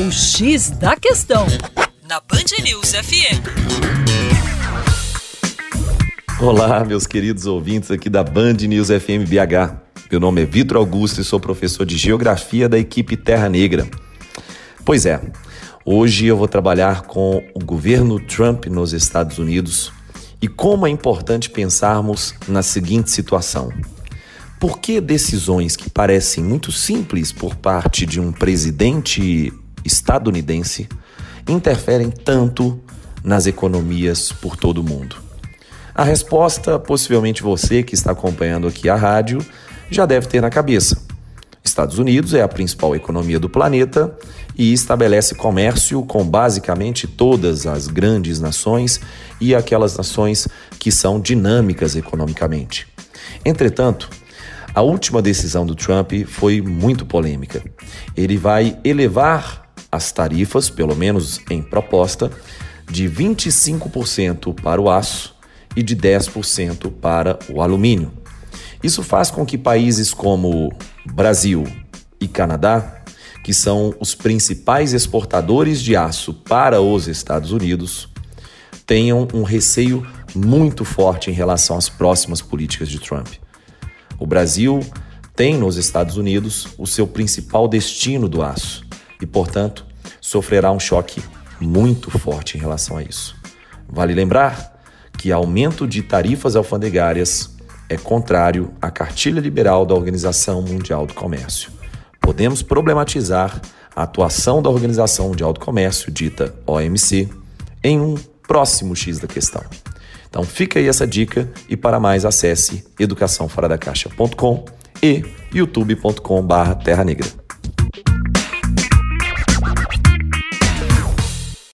O X da Questão, na Band News FM. Olá, meus queridos ouvintes aqui da Band News FM BH. Meu nome é Vitor Augusto e sou professor de Geografia da equipe Terra Negra. Pois é, hoje eu vou trabalhar com o governo Trump nos Estados Unidos e como é importante pensarmos na seguinte situação. Por que decisões que parecem muito simples por parte de um presidente estadunidense interferem tanto nas economias por todo o mundo? A resposta, possivelmente você que está acompanhando aqui a rádio, já deve ter na cabeça. Estados Unidos é a principal economia do planeta e estabelece comércio com basicamente todas as grandes nações e aquelas nações que são dinâmicas economicamente. Entretanto, a última decisão do Trump foi muito polêmica. Ele vai elevar as tarifas, pelo menos em proposta, de 25% para o aço e de 10% para o alumínio. Isso faz com que países como Brasil e Canadá, que são os principais exportadores de aço para os Estados Unidos, tenham um receio muito forte em relação às próximas políticas de Trump. O Brasil tem nos Estados Unidos o seu principal destino do aço e, portanto, sofrerá um choque muito forte em relação a isso. Vale lembrar que aumento de tarifas alfandegárias é contrário à cartilha liberal da Organização Mundial do Comércio. Podemos problematizar a atuação da Organização Mundial do Comércio, dita OMC, em um próximo X da questão. Então fica aí essa dica e para mais acesse educaçãoforadacaixa.com e youtube.com/terra negra.